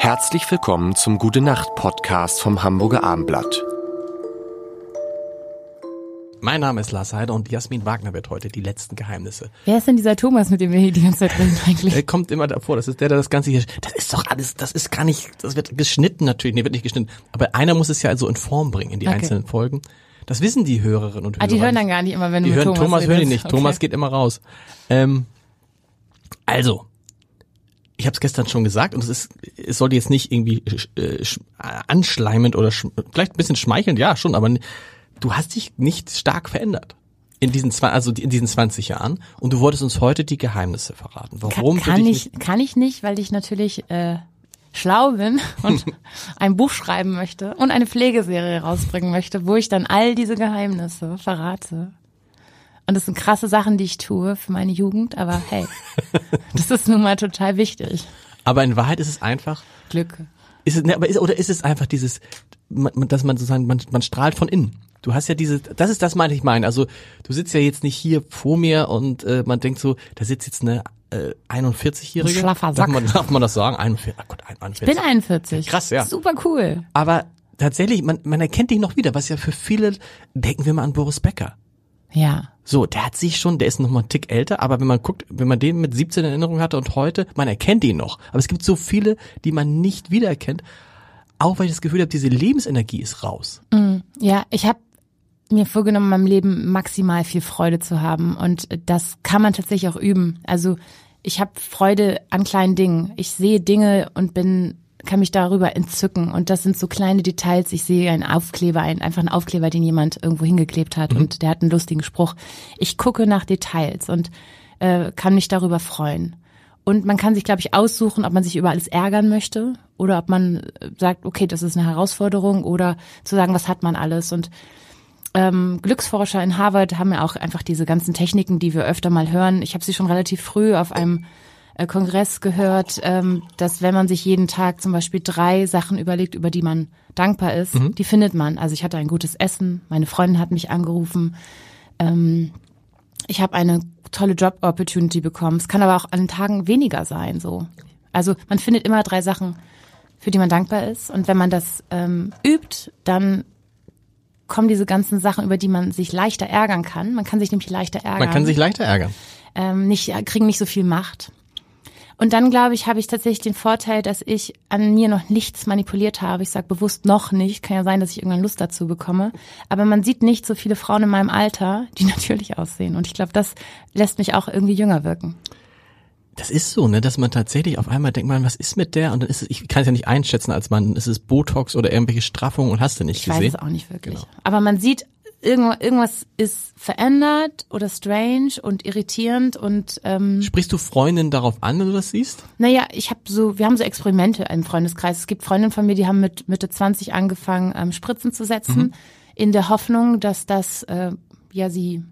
Herzlich willkommen zum Gute Nacht Podcast vom Hamburger Armblatt. Mein Name ist Lars Heider und Jasmin Wagner wird heute die letzten Geheimnisse. Wer ist denn dieser Thomas, mit dem wir hier die ganze Zeit reden eigentlich? Er kommt immer davor, das ist der, der das Ganze hier, das ist doch alles, das ist gar nicht, das wird geschnitten natürlich, nee, wird nicht geschnitten, aber einer muss es ja also in Form bringen in die Okay. einzelnen Folgen. Das wissen die Hörerinnen und Hörer. Ah, die hören dann gar nicht immer, wenn Die du mit hören Thomas Thomas, hören die nicht. Okay. Thomas geht immer raus. Ähm, also, ich habe es gestern schon gesagt und es ist, es sollte jetzt nicht irgendwie äh, äh, anschleimend oder sch vielleicht ein bisschen schmeichelnd, ja schon, aber du hast dich nicht stark verändert in diesen zwei, also in diesen 20 Jahren und du wolltest uns heute die Geheimnisse verraten. Warum kann, kann ich, kann ich nicht, weil ich natürlich äh, schlau bin und ein Buch schreiben möchte und eine Pflegeserie rausbringen möchte, wo ich dann all diese Geheimnisse verrate. Und das sind krasse Sachen, die ich tue für meine Jugend, aber hey, das ist nun mal total wichtig. Aber in Wahrheit ist es einfach, Glück. ist es, ne, aber ist, oder ist es einfach dieses, dass man sozusagen, man, man strahlt von innen. Du hast ja diese, das ist das, meine ich meine. Also du sitzt ja jetzt nicht hier vor mir und äh, man denkt so, da sitzt jetzt eine äh, 41-Jährige. Ein schlaffer Darf Sack. man, darf man das sagen? 41, ach Gott, 41. Bin 41. Krass, ja. Super cool. Aber tatsächlich, man, man erkennt dich noch wieder, was ja für viele, denken wir mal an Boris Becker. Ja. So, der hat sich schon, der ist noch mal einen Tick älter, aber wenn man guckt, wenn man den mit 17 in Erinnerung hatte und heute, man erkennt ihn noch. Aber es gibt so viele, die man nicht wiedererkennt, auch weil ich das Gefühl habe, diese Lebensenergie ist raus. Ja, ich habe mir vorgenommen, in meinem Leben maximal viel Freude zu haben und das kann man tatsächlich auch üben. Also ich habe Freude an kleinen Dingen. Ich sehe Dinge und bin kann mich darüber entzücken und das sind so kleine Details. Ich sehe einen Aufkleber, einen, einfach einen Aufkleber, den jemand irgendwo hingeklebt hat und der hat einen lustigen Spruch. Ich gucke nach Details und äh, kann mich darüber freuen. Und man kann sich, glaube ich, aussuchen, ob man sich über alles ärgern möchte oder ob man äh, sagt, okay, das ist eine Herausforderung oder zu sagen, was hat man alles. Und ähm, Glücksforscher in Harvard haben ja auch einfach diese ganzen Techniken, die wir öfter mal hören. Ich habe sie schon relativ früh auf einem Kongress gehört, ähm, dass wenn man sich jeden Tag zum Beispiel drei Sachen überlegt, über die man dankbar ist, die findet man. Also ich hatte ein gutes Essen, meine Freundin hat mich angerufen, ähm, ich habe eine tolle Job-Opportunity bekommen. Es kann aber auch an Tagen weniger sein. So, also man findet immer drei Sachen, für die man dankbar ist. Und wenn man das ähm, übt, dann kommen diese ganzen Sachen, über die man sich leichter ärgern kann. Man kann sich nämlich leichter ärgern. Man kann sich leichter ärgern. ähm, nicht kriegen nicht so viel Macht. Und dann glaube ich, habe ich tatsächlich den Vorteil, dass ich an mir noch nichts manipuliert habe. Ich sage bewusst noch nicht. Kann ja sein, dass ich irgendwann Lust dazu bekomme. Aber man sieht nicht so viele Frauen in meinem Alter, die natürlich aussehen. Und ich glaube, das lässt mich auch irgendwie jünger wirken. Das ist so, ne, dass man tatsächlich auf einmal denkt, man, was ist mit der? Und dann ist es, ich kann es ja nicht einschätzen als Mann, ist es Botox oder irgendwelche Straffungen und hast du nicht Ich gesehen? weiß es auch nicht wirklich. Genau. Aber man sieht, irgendwas ist verändert oder strange und irritierend und ähm, Sprichst du Freundinnen darauf an, wenn du das siehst? Naja, ich habe so, wir haben so Experimente im Freundeskreis. Es gibt Freundinnen von mir, die haben mit Mitte 20 angefangen, ähm, Spritzen zu setzen, Mhm. in der Hoffnung, dass das äh, ja sie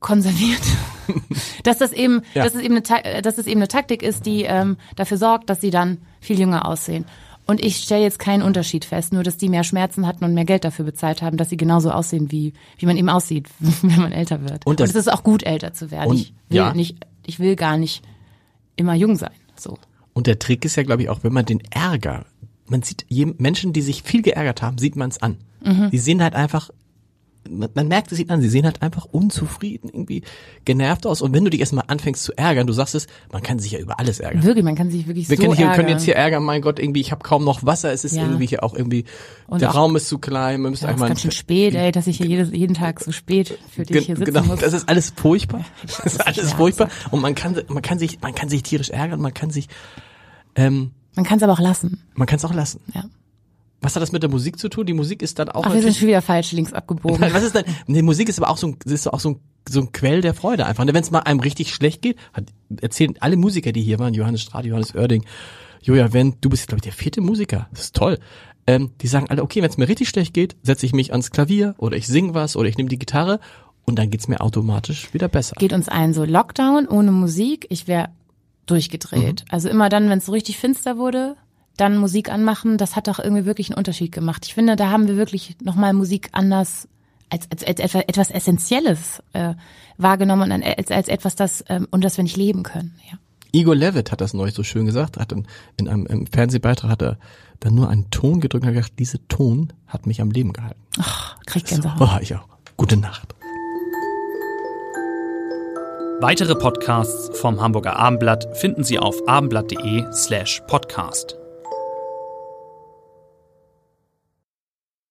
konserviert. dass das eben, Ja. dass es eben eine, äh, dass es eben eine Taktik ist, die ähm, dafür sorgt, dass sie dann viel jünger aussehen. Und ich stelle jetzt keinen Unterschied fest, nur dass die mehr Schmerzen hatten und mehr Geld dafür bezahlt haben, dass sie genauso aussehen, wie, wie man eben aussieht, wenn man älter wird. Und das- und es ist auch gut, älter zu werden. Und- ich will ja. nicht, ich will gar nicht immer jung sein. So. Und der Trick ist ja, glaube ich, auch, wenn man den Ärger, man sieht Menschen, die sich viel geärgert haben, sieht man es an. Mhm. Die sehen halt einfach, man, man merkt es ihnen an, sie sehen halt einfach unzufrieden, irgendwie genervt aus. Und wenn du dich erstmal anfängst zu ärgern, du sagst es, man kann sich ja über alles ärgern. Wirklich, man kann sich wirklich Wir so können, hier, ärgern. können jetzt hier ärgern, mein Gott, irgendwie, ich habe kaum noch Wasser, es ist Ja. irgendwie hier auch irgendwie, Und der auch- Raum ist zu klein, man müsste ja, es ist einmal... ganz schön spät, ey, dass ich hier jedes, jeden Tag so spät für dich hier sitzen genau, muss. das ist alles furchtbar. Das ist alles furchtbar. Und man kann, man kann sich, man kann sich tierisch ärgern, man kann sich, ähm, man kann es aber auch lassen. man kann es auch lassen. Ja. Was hat das mit der Musik zu tun? Die Musik ist dann auch Ach, wir sind schon wieder falsch links abgebogen. was ist denn, die Musik ist aber auch so ein, ist auch so ein, so ein Quell der Freude einfach. Wenn es mal einem richtig schlecht geht, hat, erzählen alle Musiker, die hier waren, Johannes Strath, Johannes Oerding, Joja Wendt, du bist, glaube ich, der vierte Musiker. Das ist toll. Ähm, die sagen alle, okay, wenn es mir richtig schlecht geht, setze ich mich ans Klavier oder ich sing was oder ich nehme die Gitarre und dann geht's mir automatisch wieder besser. Geht uns allen so Lockdown ohne Musik, ich wäre durchgedreht. Also immer dann, wenn es so richtig finster wurde, dann Musik anmachen, das hat doch irgendwie wirklich einen Unterschied gemacht. Ich finde, da haben wir wirklich nochmal Musik anders als, als, als etwas, etwas Essentielles äh, wahrgenommen und als, als etwas, das ähm, und das wir nicht leben können. Ja. Igor Levitt hat das neulich so schön gesagt, hat in, in einem im Fernsehbeitrag hat er dann nur einen Ton gedrückt und hat gesagt, dieser Ton hat mich am Leben gehalten. Ach, krieg Gänsehaut. Oh, ich auch. Gute Nacht. Weitere Podcasts vom Hamburger Abendblatt finden Sie auf abendblatt.de slash podcast.